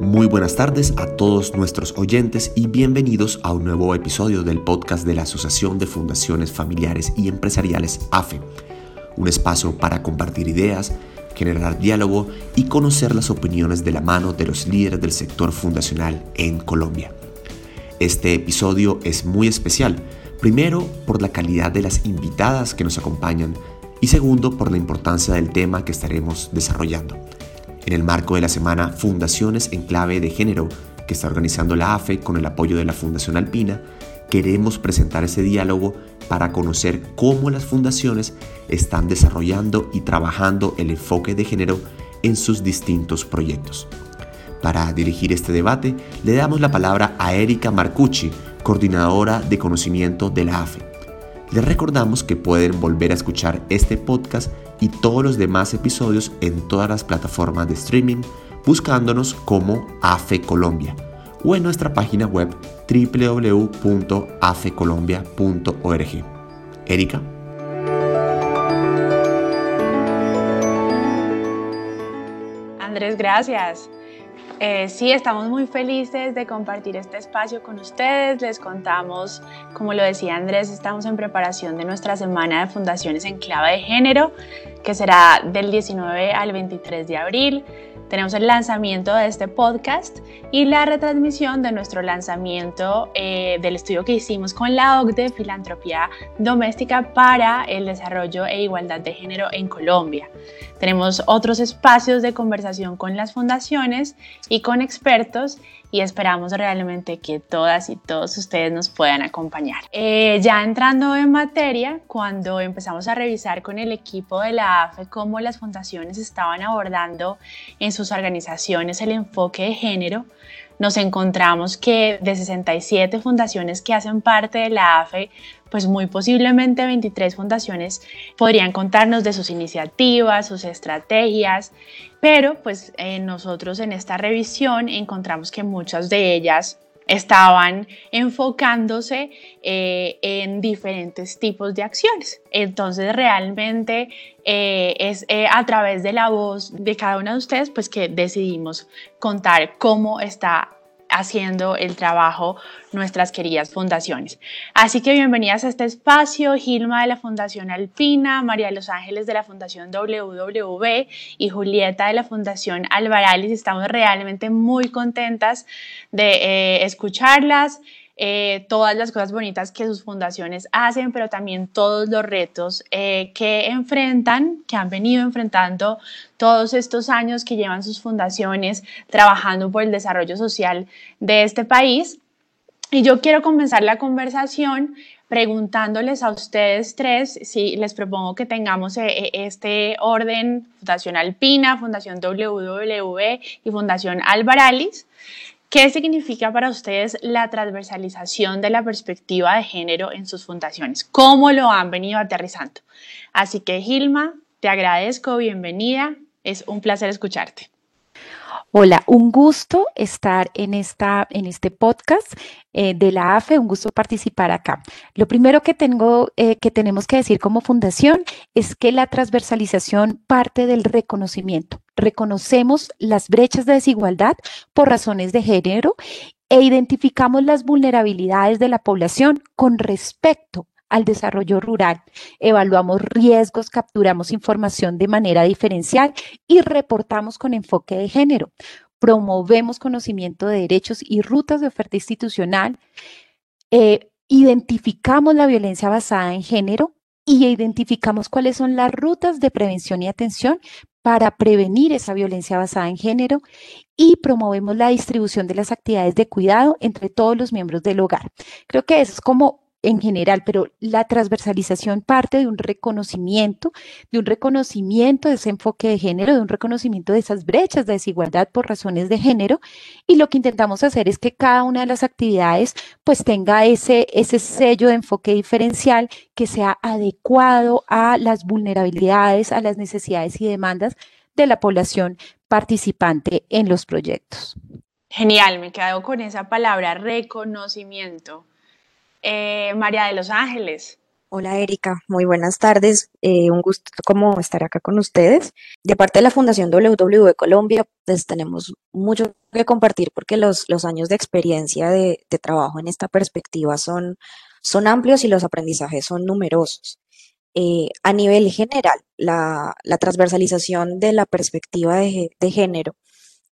Muy buenas tardes a todos nuestros oyentes y bienvenidos a un nuevo episodio del podcast de la Asociación de Fundaciones Familiares y Empresariales AFE, un espacio para compartir ideas, generar diálogo y conocer las opiniones de la mano de los líderes del sector fundacional en Colombia. Este episodio es muy especial, primero por la calidad de las invitadas que nos acompañan y segundo por la importancia del tema que estaremos desarrollando. En el marco de la semana Fundaciones en Clave de Género, que está organizando la AFE con el apoyo de la Fundación Alpina, queremos presentar ese diálogo para conocer cómo las fundaciones están desarrollando y trabajando el enfoque de género en sus distintos proyectos. Para dirigir este debate, le damos la palabra a Erika Marcucci, coordinadora de conocimiento de la AFE. Les recordamos que pueden volver a escuchar este podcast y todos los demás episodios en todas las plataformas de streaming buscándonos como AFE Colombia o en nuestra página web www.afecolombia.org. Erika. Andrés, gracias. Eh, sí, estamos muy felices de compartir este espacio con ustedes. Les contamos, como lo decía Andrés, estamos en preparación de nuestra semana de fundaciones en clave de género, que será del 19 al 23 de abril. Tenemos el lanzamiento de este podcast y la retransmisión de nuestro lanzamiento eh, del estudio que hicimos con la OCDE, Filantropía Doméstica para el Desarrollo e Igualdad de Género en Colombia. Tenemos otros espacios de conversación con las fundaciones y con expertos y esperamos realmente que todas y todos ustedes nos puedan acompañar. Eh, ya entrando en materia, cuando empezamos a revisar con el equipo de la AFE cómo las fundaciones estaban abordando en sus organizaciones el enfoque de género, nos encontramos que de 67 fundaciones que hacen parte de la AFE, pues muy posiblemente 23 fundaciones podrían contarnos de sus iniciativas, sus estrategias, pero pues eh, nosotros en esta revisión encontramos que muchas de ellas estaban enfocándose eh, en diferentes tipos de acciones. Entonces realmente eh, es a través de la voz de cada una de ustedes pues que decidimos contar cómo está haciendo el trabajo nuestras queridas fundaciones. Así que bienvenidas a este espacio, Gilma de la Fundación Alpina, María de los Ángeles de la Fundación WW y Julieta de la Fundación Alvaralis. Estamos realmente muy contentas de eh, escucharlas. Eh, todas las cosas bonitas que sus fundaciones hacen, pero también todos los retos eh, que enfrentan, que han venido enfrentando todos estos años que llevan sus fundaciones trabajando por el desarrollo social de este país. Y yo quiero comenzar la conversación preguntándoles a ustedes tres si les propongo que tengamos eh, este orden Fundación Alpina, Fundación WW y Fundación Alvaralis. ¿Qué significa para ustedes la transversalización de la perspectiva de género en sus fundaciones? ¿Cómo lo han venido aterrizando? Así que Gilma, te agradezco, bienvenida, es un placer escucharte. Hola, un gusto estar en, esta, en este podcast eh, de la AFE, un gusto participar acá. Lo primero que, tengo, eh, que tenemos que decir como fundación es que la transversalización parte del reconocimiento. Reconocemos las brechas de desigualdad por razones de género e identificamos las vulnerabilidades de la población con respecto al desarrollo rural. Evaluamos riesgos, capturamos información de manera diferencial y reportamos con enfoque de género. Promovemos conocimiento de derechos y rutas de oferta institucional. Eh, identificamos la violencia basada en género y identificamos cuáles son las rutas de prevención y atención para prevenir esa violencia basada en género y promovemos la distribución de las actividades de cuidado entre todos los miembros del hogar. Creo que eso es como en general, pero la transversalización parte de un reconocimiento, de un reconocimiento de ese enfoque de género, de un reconocimiento de esas brechas de desigualdad por razones de género. Y lo que intentamos hacer es que cada una de las actividades pues tenga ese, ese sello de enfoque diferencial que sea adecuado a las vulnerabilidades, a las necesidades y demandas de la población participante en los proyectos. Genial, me quedo con esa palabra reconocimiento. Eh, María de los Ángeles, Hola Erika, muy buenas tardes. Eh, un gusto como estar acá con ustedes. De parte de la Fundación WW Colombia, pues tenemos mucho que compartir porque los, los años de experiencia de, trabajo en esta perspectiva son, son amplios y los aprendizajes son numerosos. Eh, a nivel general, la, transversalización de la perspectiva de, género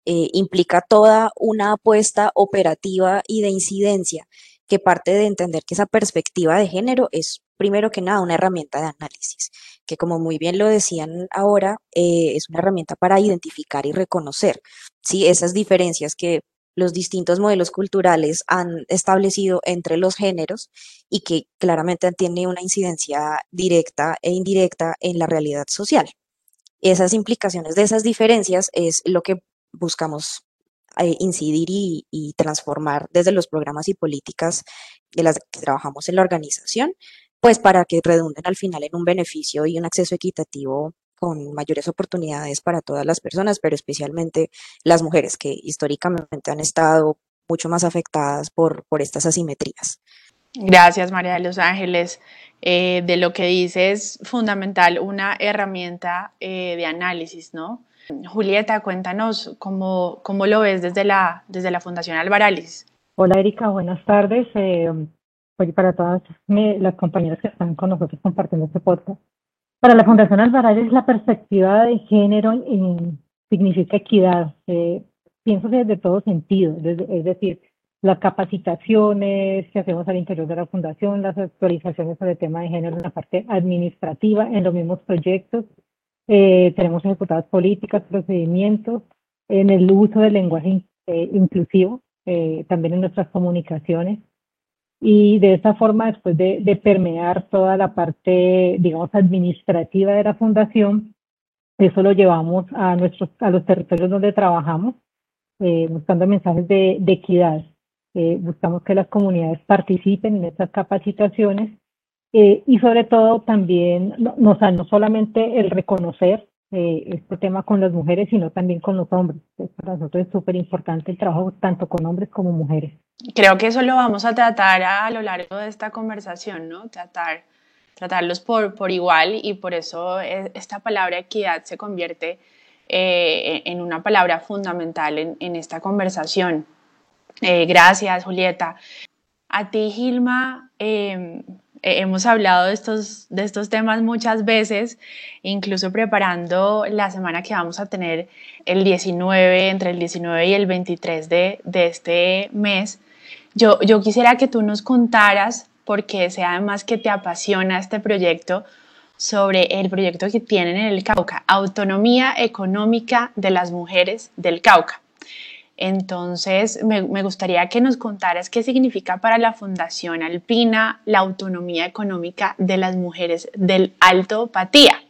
eh, implica toda una apuesta operativa y de incidencia que parte de entender que esa perspectiva de género es primero que nada una herramienta de análisis, que como muy bien lo decían ahora, eh, es una herramienta para identificar y reconocer ¿sí? esas diferencias que los distintos modelos culturales han establecido entre los géneros y que claramente tiene una incidencia directa e indirecta en la realidad social. Esas implicaciones de esas diferencias es lo que buscamos eh, incidir y, y, transformar desde los programas y políticas de las que trabajamos en la organización, pues para que redunden al final en un beneficio y un acceso equitativo con mayores oportunidades para todas las personas, pero especialmente las mujeres que históricamente han estado mucho más afectadas por, por estas asimetrías. Gracias, María de los Ángeles. Eh, de lo que dices, fundamental, una herramienta eh, de análisis, ¿no? Julieta, cuéntanos cómo, cómo, lo ves desde la, desde la Fundación Alvarálisis. Hola, Erika, buenas tardes. Eh, para todas las compañeras que están con nosotros compartiendo este podcast. Para la Fundación Alvarez la perspectiva de género eh, significa equidad. Eh, pienso desde todo sentido, es decir, las capacitaciones que hacemos al interior de la fundación, las actualizaciones sobre el tema de género en la parte administrativa, en los mismos proyectos. Eh, tenemos ejecutadas políticas, procedimientos, en el uso del lenguaje inclusivo, también en nuestras comunicaciones y de esa forma, después de, permear toda la parte, digamos, administrativa de la fundación, eso lo llevamos a, nuestros, a los territorios donde trabajamos, eh, buscando mensajes de, equidad. Eh, buscamos que las comunidades participen en estas capacitaciones eh, y sobre todo también, no, no solamente el reconocer eh, este tema con las mujeres, sino también con los hombres. para nosotros es súper importante el trabajo tanto con hombres como mujeres. Creo que eso lo vamos a tratar a, lo largo de esta conversación, ¿no? Tratar, tratarlos por, por igual y por eso e, esta palabra equidad se convierte eh, en una palabra fundamental en, en esta conversación. Eh, gracias, Julieta. A ti, Gilma, em, eh, hemos hablado de estos, de estos temas muchas veces, incluso preparando la semana que vamos a tener el 19, entre el 19 y el 23 de, de este mes. Yo, yo quisiera que tú nos contaras, porque sé además que te apasiona este proyecto, sobre el proyecto que tienen en el Cauca, Autonomía Económica de las Mujeres del Cauca. Entonces, me, gustaría que nos contaras qué significa para la Fundación Alpina la autonomía económica de las mujeres del Alto Patía.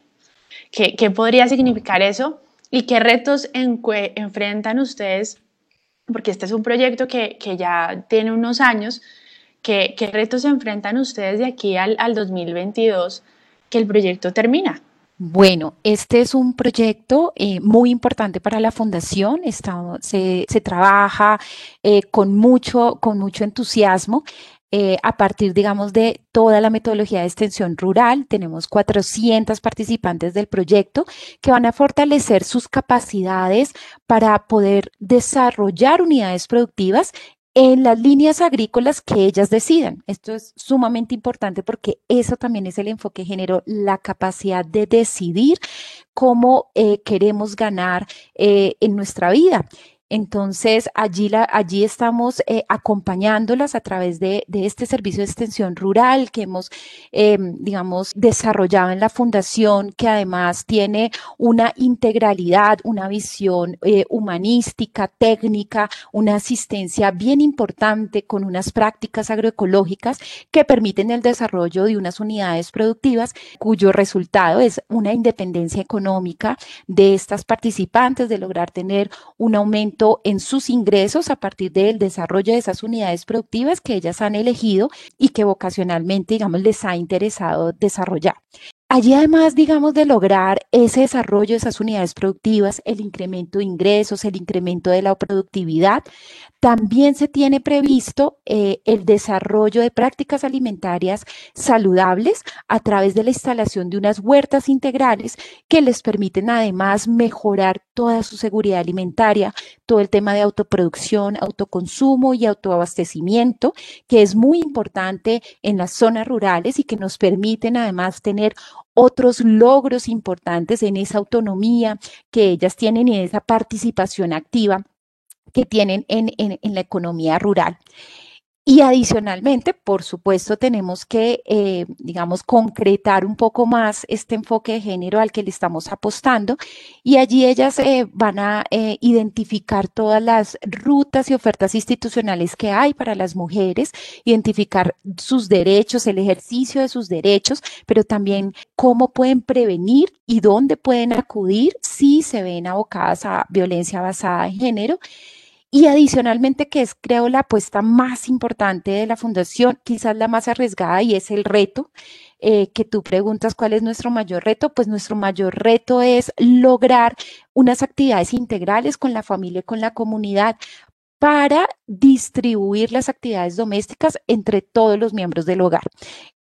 ¿Qué, podría significar eso? ¿Y qué retos enfrentan ustedes? Porque este es un proyecto que, ya tiene unos años. ¿Qué, retos enfrentan ustedes de aquí al, al 2022 que el proyecto termina? Bueno, este es un proyecto eh, muy importante para la fundación. se, trabaja eh, con, mucho, con mucho entusiasmo. Eh, a partir, digamos, de toda la metodología de extensión rural. Tenemos 400 participantes del proyecto que van a fortalecer sus capacidades para poder desarrollar unidades productivas en las líneas agrícolas que ellas decidan. Esto es sumamente importante porque eso también es el enfoque género, la capacidad de decidir cómo eh, queremos ganar eh, en nuestra vida. Entonces, allí, la, allí estamos eh, acompañándolas a través de, este servicio de extensión rural que hemos, em, digamos, desarrollado en la fundación, que además tiene una integralidad, una visión eh, humanística, técnica, una asistencia bien importante con unas prácticas agroecológicas que permiten el desarrollo de unas unidades productivas cuyo resultado es una independencia económica de estas participantes, de lograr tener un aumento en sus ingresos a partir del desarrollo de esas unidades productivas que ellas han elegido y que vocacionalmente, digamos, les ha interesado desarrollar. Allí además, digamos, de lograr ese desarrollo de esas unidades productivas, el incremento de ingresos, el incremento de la productividad, También se tiene previsto eh, el desarrollo de prácticas alimentarias saludables a través de la instalación de unas huertas integrales que les permiten además mejorar toda su seguridad alimentaria, todo el tema de autoproducción, autoconsumo y autoabastecimiento, que es muy importante en las zonas rurales y que nos permiten además tener otros logros importantes en esa autonomía que ellas tienen y en esa participación activa que tienen en, la economía rural. Y adicionalmente, por supuesto, tenemos que, eh, digamos, concretar un poco más este enfoque de género al que le estamos apostando. Y allí ellas eh, van a eh, identificar todas las rutas y ofertas institucionales que hay para las mujeres, identificar sus derechos, el ejercicio de sus derechos, pero también cómo pueden prevenir y dónde pueden acudir si se ven abocadas a violencia basada en género. Y adicionalmente, que es creo la apuesta más importante de la fundación, quizás la más arriesgada, y es el reto, eh, que tú preguntas cuál es nuestro mayor reto, pues nuestro mayor reto es lograr unas actividades integrales con la familia y con la comunidad para distribuir las actividades domésticas entre todos los miembros del hogar.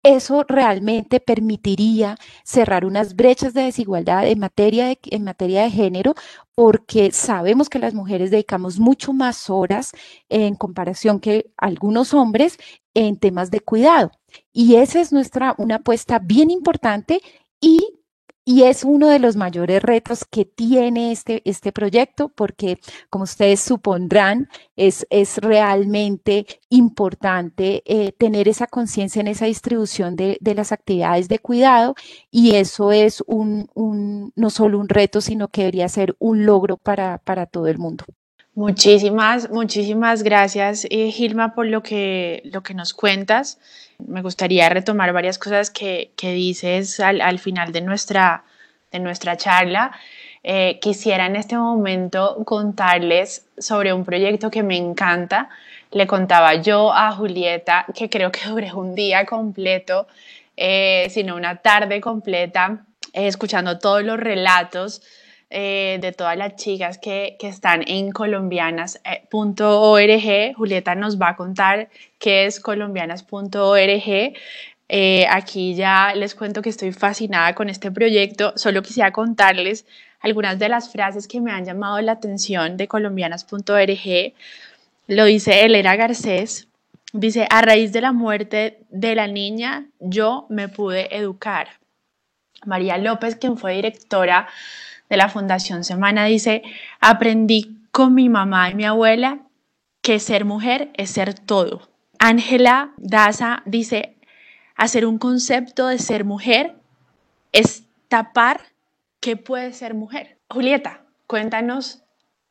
Eso realmente permitiría cerrar unas brechas de desigualdad en materia de, género, porque sabemos que las mujeres dedicamos mucho más horas en comparación que algunos hombres en temas de cuidado. Y esa es nuestra, una apuesta bien importante y y es uno de los mayores retos que tiene este, este proyecto porque, como ustedes supondrán, es, es realmente importante eh, tener esa conciencia en esa distribución de, de, las actividades de cuidado y eso es un, no solo un reto, sino que debería ser un logro para, para todo el mundo. Muchísimas, muchísimas gracias, eh, Gilma, por lo que, lo que nos cuentas. Me gustaría retomar varias cosas que, que dices al, al, final de nuestra, de nuestra charla. Eh, quisiera en este momento contarles sobre un proyecto que me encanta. Le contaba yo a Julieta que creo que duré un día completo, eh, sino una tarde completa, eh, escuchando todos los relatos eh, de todas las chicas que, que están en colombianas.org. Julieta nos va a contar qué es colombianas.org. Eh, aquí ya les cuento que estoy fascinada con este proyecto. Solo quisiera contarles algunas de las frases que me han llamado la atención de colombianas.org. Lo dice Elena Garcés. Dice, a raíz de la muerte de la niña, yo me pude educar. María López, quien fue directora de la Fundación Semana dice, aprendí con mi mamá y mi abuela que ser mujer es ser todo. Ángela Daza dice, hacer un concepto de ser mujer es tapar qué puede ser mujer. Julieta, cuéntanos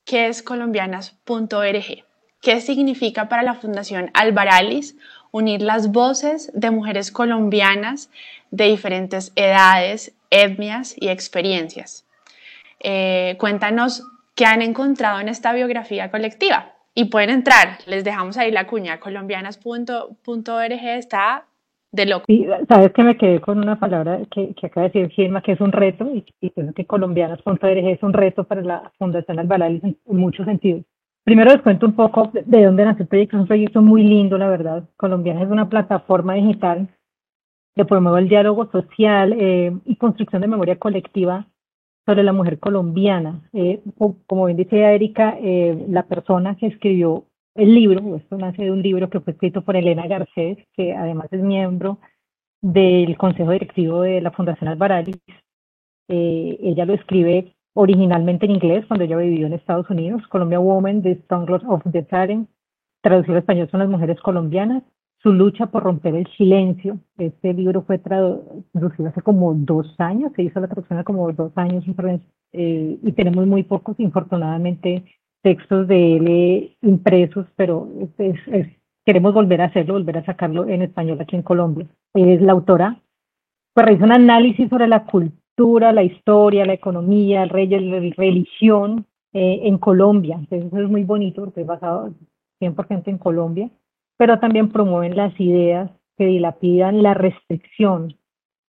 qué es colombianas.org. ¿Qué significa para la Fundación Alvaralis unir las voces de mujeres colombianas de diferentes edades, etnias y experiencias? Eh, cuéntanos qué han encontrado en esta biografía colectiva. Y pueden entrar, les dejamos ahí la cuña, colombianas.org está de loco. Sí, sabes que me quedé con una palabra que, que acaba de decir Gilma, que es un reto, y, y pienso que colombianas.org es un reto para la Fundación Albalalis en, muchos sentidos. Primero les cuento un poco de dónde nació el proyecto. Es un proyecto muy lindo, la verdad. Colombianas es una plataforma digital que promueve el diálogo social eh, y construcción de memoria colectiva sobre la mujer colombiana. Eh, como bien dice Erika, eh, la persona que escribió el libro, esto nace de un libro que fue escrito por Elena Garcés, que además es miembro del Consejo Directivo de la Fundación Alvaralis. Eh, ella lo escribe originalmente en inglés cuando ella vivió en Estados Unidos, Colombia Woman, The Stonglot of the Siren, traducido al español son las mujeres colombianas, su lucha por romper el silencio. Este libro fue traducido hace como dos años, se hizo la traducción hace como dos años eh, y tenemos muy pocos, infortunadamente, textos de él eh, impresos, pero queremos volver a hacerlo, volver a sacarlo en español aquí en Colombia. Es la autora, pues realiza un análisis sobre la cultura, la historia, la economía, el rey, la religión eh, en Colombia. Entonces, eso es muy bonito porque es basado 100% en Colombia pero también promueven las ideas que dilapidan la restricción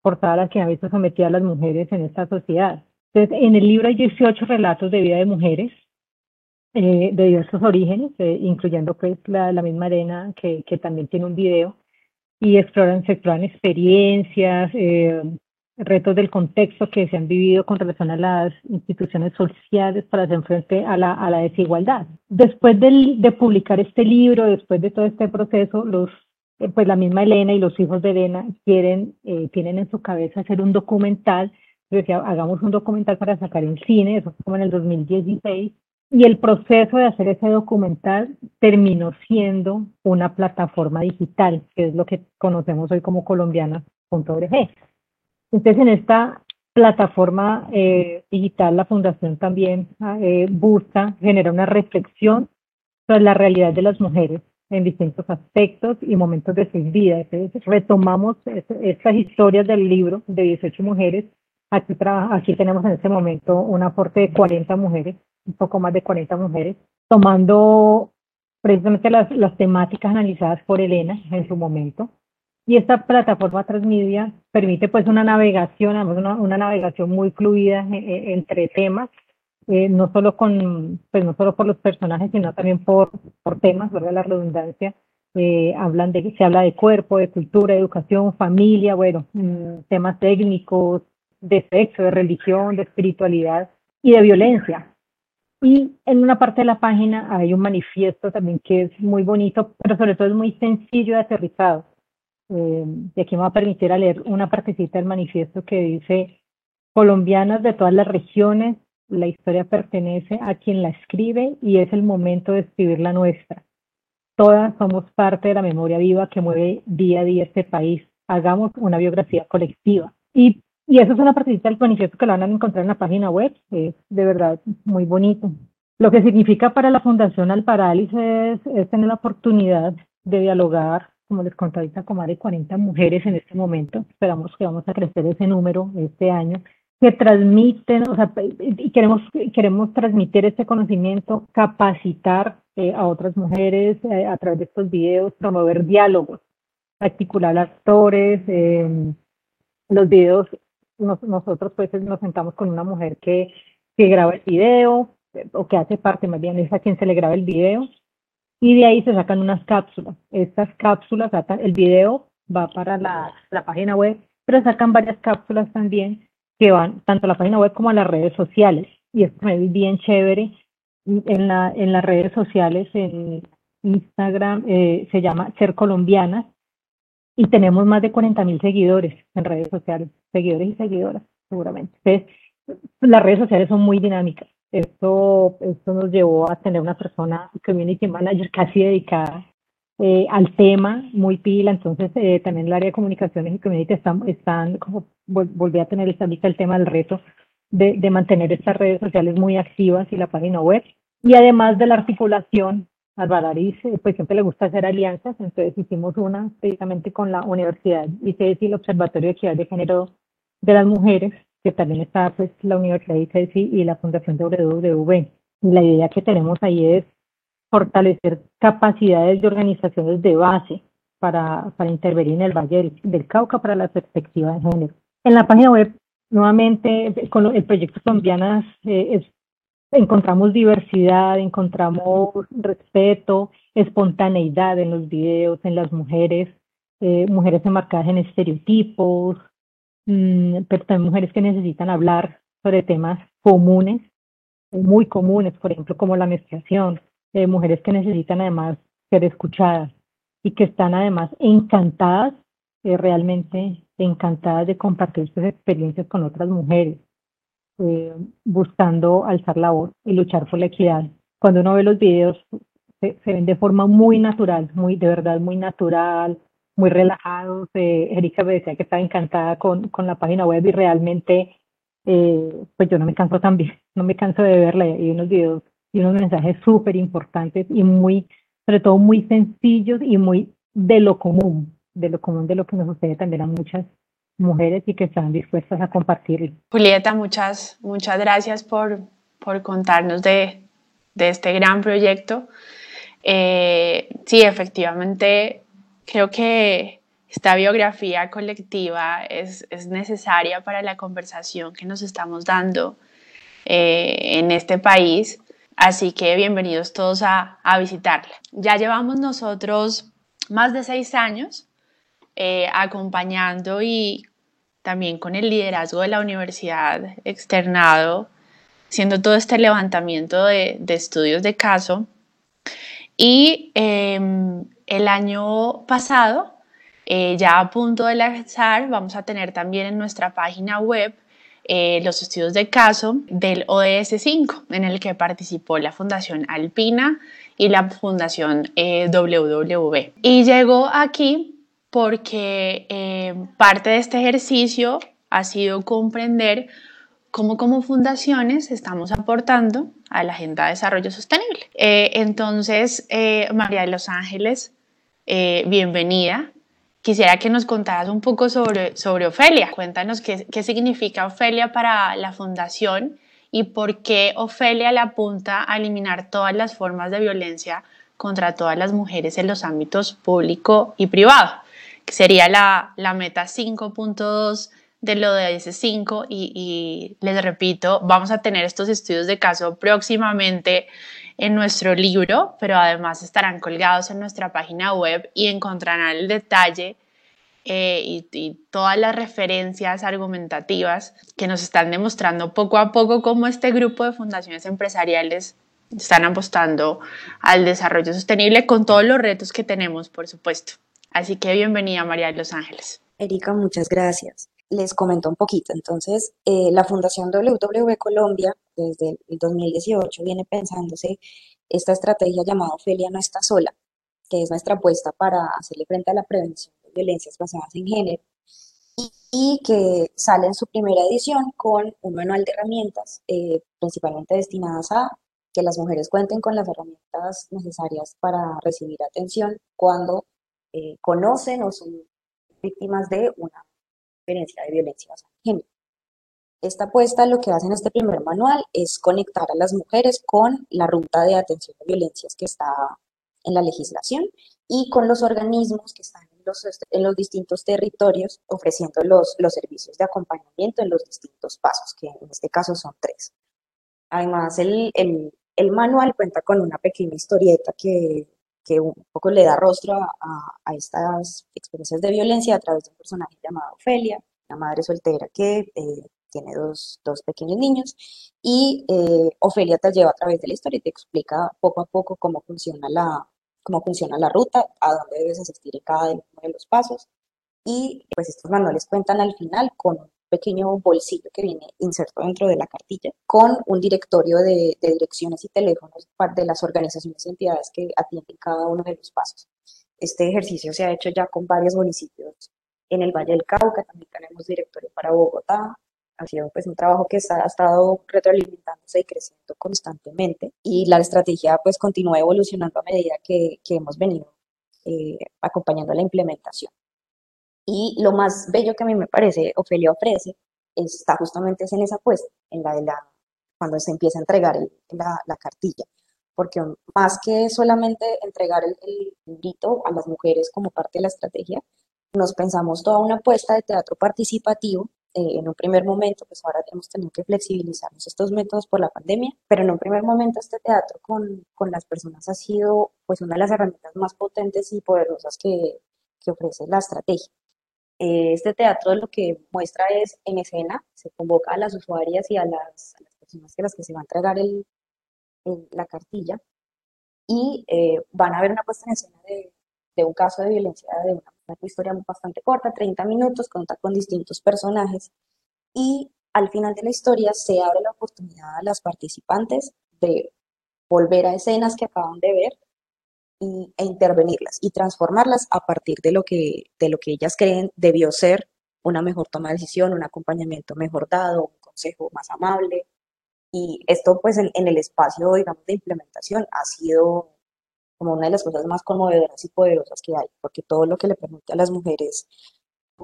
por toda la que han visto sometidas las mujeres en esta sociedad. Entonces, en el libro hay 18 relatos de vida de mujeres eh, de diversos orígenes, eh, incluyendo pues la, la, misma arena que, que, también tiene un video, y exploran, se exploran experiencias, eh, retos del contexto que se han vivido con relación a las instituciones sociales para hacer frente a la, a la desigualdad. Después de, publicar este libro, después de todo este proceso, los pues la misma Elena y los hijos de Elena quieren, tienen en su cabeza hacer un documental decía, hagamos un documental para sacar en cine, eso fue como en el 2016, y el proceso de hacer ese documental terminó siendo una plataforma digital, que es lo que conocemos hoy como colombiana.org. Entonces, en esta plataforma eh, digital, la Fundación también eh, busca generar una reflexión sobre la realidad de las mujeres en distintos aspectos y momentos de su vida. Entonces, retomamos estas historias del libro de 18 mujeres Aquí, aquí tenemos en este momento un aporte de 40 mujeres, un poco más de 40 mujeres, tomando precisamente las, las temáticas analizadas por Elena en su momento. Y esta plataforma Transmedia permite pues una navegación, una, una navegación muy fluida eh, eh, entre temas, eh, no solo con, pues no solo por los personajes, sino también por, por temas, ¿verdad? La redundancia, hablan de, se habla de cuerpo, de cultura, educación, familia, bueno, mm, temas técnicos, de sexo, de religión, de espiritualidad y de violencia. Y en una parte de la página hay un manifiesto también que es muy bonito, pero sobre todo es muy sencillo de aterrizado. Eh, y aquí me va a permitir leer una partecita del manifiesto que dice, colombianas de todas las regiones, la historia pertenece a quien la escribe y es el momento de escribir la nuestra. Todas somos parte de la memoria viva que mueve día a día este país. Hagamos una biografía colectiva. Y y eso es una partecita del manifiesto que lo van a encontrar en la página web, es de verdad muy bonito. Lo que significa para la Fundación Alparalis es, es tener la oportunidad de dialogar, como les conté ahorita, con más de 40 mujeres en este momento. Esperamos que vamos a crecer ese número este año que transmiten, o sea, y queremos, queremos transmitir este conocimiento, capacitar eh, a otras mujeres eh, a través de estos videos, promover diálogos, articular actores, eh, los videos nosotros pues nos sentamos con una mujer que, que graba el video, o que hace parte más bien, es a quien se le graba el video, y de ahí se sacan unas cápsulas. Estas cápsulas, el video va para la, la página web, pero sacan varias cápsulas también que van tanto a la página web como a las redes sociales. Y es bien chévere. En, la, en las redes sociales, en Instagram, eh, se llama Ser Colombianas y tenemos más de 40 mil seguidores en redes sociales, seguidores y seguidoras, seguramente. Entonces, las redes sociales son muy dinámicas. Esto, esto nos llevó a tener una persona, community manager, casi dedicada eh, al tema, muy pila. Entonces, eh, también el área de comunicaciones y community están, están como, volví a tener esta el tema del reto de, de mantener estas redes sociales muy activas y la página web. Y además de la articulación Alvarariz pues siempre le gusta hacer alianzas, entonces hicimos una precisamente con la Universidad ICESI, el Observatorio de Equidad de Género de las Mujeres, que también está pues la Universidad ICESI y la Fundación WWV. Y la idea que tenemos ahí es fortalecer capacidades de organizaciones de base para, para intervenir en el Valle del, Cauca para la perspectiva de género. En la página web, nuevamente, con el proyecto Colombianas eh, encontramos diversidad, encontramos respeto, espontaneidad en los videos, en las mujeres, eh, mujeres enmarcadas en estereotipos, pero también mujeres que necesitan hablar sobre temas comunes, muy comunes, por ejemplo, como la menstruación, eh, mujeres que necesitan además ser escuchadas y que están además encantadas, eh, realmente encantadas de compartir sus experiencias con otras mujeres. Eh, buscando alzar la voz y luchar por la equidad. Cuando uno ve los videos, se, ven de forma muy natural, muy de verdad muy natural, muy relajados. Eh, Erika me decía que estaba encantada con, con la página web y realmente, eh, pues yo no me canso también, no me canso de verla y unos videos y unos mensajes súper importantes y muy, sobre todo muy sencillos y muy de lo común, de lo común de lo que nos sucede también a muchas mujeres y que están dispuestas a compartir. Julieta, muchas, muchas gracias por, por contarnos de, de, este gran proyecto. Eh, sí, efectivamente, creo que esta biografía colectiva es, es, necesaria para la conversación que nos estamos dando eh, en este país. Así que bienvenidos todos a, a visitarla. Ya llevamos nosotros más de seis años eh, acompañando y también con el liderazgo de la universidad externado, haciendo todo este levantamiento de, de estudios de caso. Y em, el año pasado, eh, ya a punto de lanzar, vamos a tener también en nuestra página web eh, los estudios de caso del ODS 5, en el que participó la Fundación Alpina y la Fundación WW. Y llegó aquí porque eh, parte de este ejercicio ha sido comprender cómo como fundaciones estamos aportando a la Agenda de Desarrollo Sostenible. Eh, entonces, eh, María de los Ángeles, bienvenida. Quisiera que nos contaras un poco sobre, sobre Ofelia. Cuéntanos qué, qué significa Ofelia para la fundación y por qué Ofelia le apunta a eliminar todas las formas de violencia contra todas las mujeres en los ámbitos público y privado sería la, la meta 5.2 de lo de ese 5 y, y, les repito, vamos a tener estos estudios de caso próximamente en nuestro libro, pero además estarán colgados en nuestra página web y encontrarán el detalle eh, y, y, todas las referencias argumentativas que nos están demostrando poco a poco cómo este grupo de fundaciones empresariales están apostando al desarrollo sostenible con todos los retos que tenemos, por supuesto. Así que bienvenida María de Los Ángeles. Erika, muchas gracias. Les comento un poquito. Entonces, eh, la Fundación WW Colombia, desde el 2018, viene pensándose esta estrategia llamada Ofelia no está sola, que es nuestra apuesta para hacerle frente a la prevención de violencias basadas en género y, que sale en su primera edición con un manual de herramientas eh, principalmente destinadas a que las mujeres cuenten con las herramientas necesarias para recibir atención cuando eh, conocen o son víctimas de una experiencia de violencia basada en género. Esta apuesta lo que hace en este primer manual es conectar a las mujeres con la ruta de atención a violencias que está en la legislación y con los organismos que están en los, en los distintos territorios ofreciendo los, los servicios de acompañamiento en los distintos pasos, que en este caso son tres. Además, el, el, el manual cuenta con una pequeña historieta que que un poco le da rostro a, estas experiencias de violencia a través de un personaje llamado Ofelia, una madre soltera que eh, tiene dos, dos, pequeños niños, y eh, Ofelia te lleva a través de la historia y te explica poco a poco cómo funciona la, cómo funciona la ruta, a dónde debes asistir en cada uno de los pasos, y pues estos manuales cuentan al final con pequeño bolsillo que viene inserto dentro de la cartilla con un directorio de, direcciones y teléfonos de las organizaciones y entidades que atienden cada uno de los pasos. Este ejercicio se ha hecho ya con varios municipios en el Valle del Cauca, también tenemos directorio para Bogotá, ha sido pues un trabajo que ha estado retroalimentándose y creciendo constantemente y la estrategia pues continúa evolucionando a medida que, que hemos venido eh, acompañando la implementación. Y lo más bello que a mí me parece, Ofelia ofrece, está justamente en esa apuesta, en la de la, cuando se empieza a entregar la, la, cartilla. Porque más que solamente entregar el, el a las mujeres como parte de la estrategia, nos pensamos toda una apuesta de teatro participativo eh, en un primer momento, pues ahora hemos tenido que flexibilizarnos estos métodos por la pandemia, pero en un primer momento este teatro con, con las personas ha sido pues una de las herramientas más potentes y poderosas que, que ofrece la estrategia. Eh, este teatro lo que muestra es en escena, se convoca a las usuarias y a las, personas que las que se va a entregar el, la cartilla y eh, van a ver una puesta en escena de, de un caso de violencia, de una, una, historia bastante corta, 30 minutos, cuenta con distintos personajes y al final de la historia se abre la oportunidad a las participantes de volver a escenas que acaban de ver e intervenirlas y transformarlas a partir de lo, que, de lo que ellas creen debió ser una mejor toma de decisión, un acompañamiento mejor dado, un consejo más amable. Y esto pues en, el espacio, digamos, de implementación ha sido como una de las cosas más conmovedoras y poderosas que hay, porque todo lo que le permite a las mujeres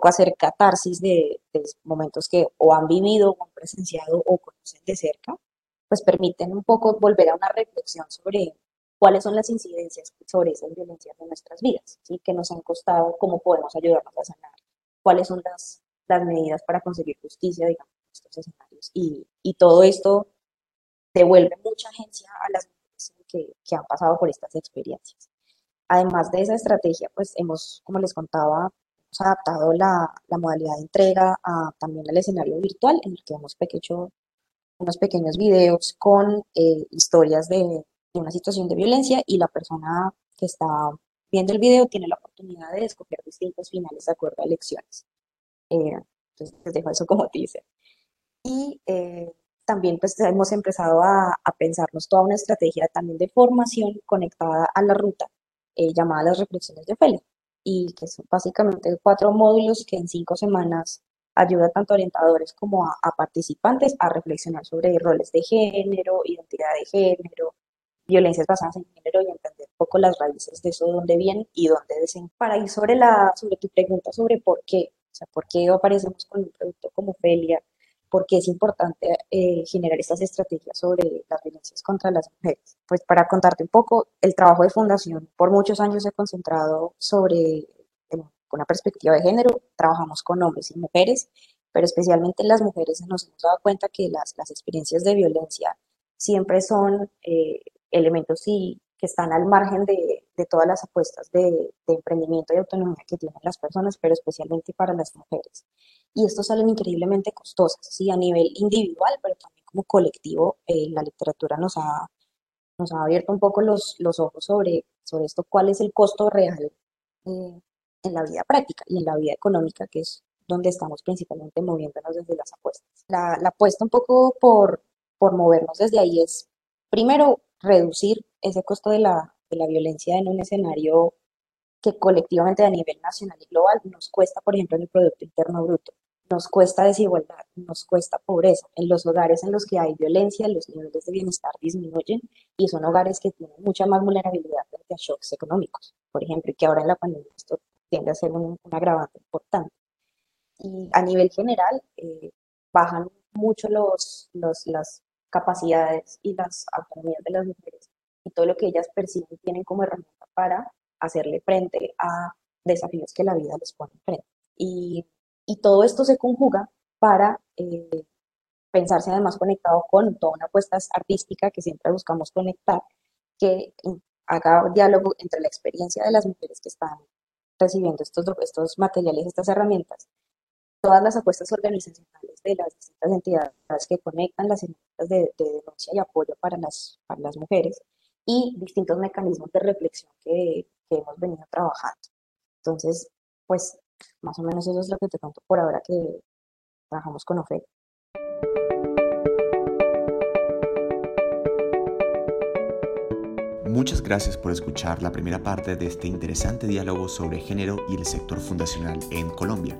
hacer catarsis de, de, momentos que o han vivido o han presenciado o conocen de cerca, pues permiten un poco volver a una reflexión sobre cuáles son las incidencias sobre esas violencias en nuestras vidas, ¿sí? que nos han costado, cómo podemos ayudarnos a sanar, cuáles son las, las medidas para conseguir justicia, digamos, en estos escenarios. Y, y todo esto devuelve mucha agencia a las mujeres que, que han pasado por estas experiencias. Además de esa estrategia, pues hemos, como les contaba, adaptado la, la modalidad de entrega a, también al escenario virtual, en el que hemos hecho unos pequeños videos con eh, historias de, una situación de violencia y la persona que está viendo el video tiene la oportunidad de escoger distintos finales de acuerdo a elecciones. Eh, entonces, les dejo eso como dice. Y eh, también pues hemos empezado a, a, pensarnos toda una estrategia también de formación conectada a la ruta eh, llamada las reflexiones de Ofelia y que son básicamente cuatro módulos que en cinco semanas ayuda tanto a orientadores como a, a, participantes a reflexionar sobre roles de género, identidad de género, violencias basadas en género y entender un poco las raíces de eso, dónde vienen y dónde desen. Para ir sobre, la, sobre tu pregunta sobre por qué, o sea, por qué aparecemos con un producto como Ofelia, porque es importante eh, generar estas estrategias sobre las violencias contra las mujeres. Pues para contarte un poco, el trabajo de fundación por muchos años se ha concentrado sobre, con una perspectiva de género, trabajamos con hombres y mujeres, pero especialmente las mujeres nos hemos dado cuenta que las, las experiencias de violencia siempre son eh, elementos y, que están al margen de, de todas las apuestas de, de, emprendimiento y autonomía que tienen las personas, pero especialmente para las mujeres. Y estos salen increíblemente costosas, ¿sí? a nivel individual, pero también como colectivo. Eh, la literatura nos ha, nos ha abierto un poco los, los ojos sobre, sobre esto, cuál es el costo real eh, en la vida práctica y en la vida económica, que es donde estamos principalmente moviéndonos desde las apuestas. La, la apuesta un poco por, por movernos desde ahí es, primero, reducir ese costo de la, de la violencia en un escenario que colectivamente a nivel nacional y global nos cuesta, por ejemplo, en el Producto Interno Bruto, nos cuesta desigualdad, nos cuesta pobreza. En los hogares en los que hay violencia, los niveles de bienestar disminuyen y son hogares que tienen mucha más vulnerabilidad frente a shocks económicos, por ejemplo, y que ahora en la pandemia esto tiende a ser un, un agravante importante. Y a nivel general, eh, bajan mucho los, los, las capacidades y las autonomías de las mujeres y todo lo que ellas perciben tienen como herramienta para hacerle frente a desafíos que la vida les pone frente. Y, y todo esto se conjuga para eh, pensarse además conectado con toda una apuesta artística que siempre buscamos conectar, que haga diálogo entre la experiencia de las mujeres que están recibiendo estos, estos materiales, estas herramientas, todas las apuestas organizacionales de las distintas entidades que conectan las herramientas de, de, denuncia y apoyo para las, para las mujeres y distintos mecanismos de reflexión que, que hemos venido trabajando. Entonces, pues más o menos eso es lo que te cuento por ahora que trabajamos con OFE. Muchas gracias por escuchar la primera parte de este interesante diálogo sobre género y el sector fundacional en Colombia.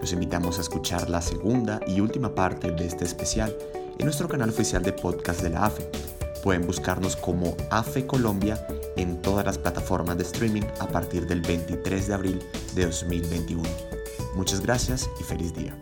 Los invitamos a escuchar la segunda y última parte de este especial en nuestro canal oficial de podcast de la AFE. Pueden buscarnos como AFE Colombia en todas las plataformas de streaming a partir del 23 de abril de 2021. Muchas gracias y feliz día.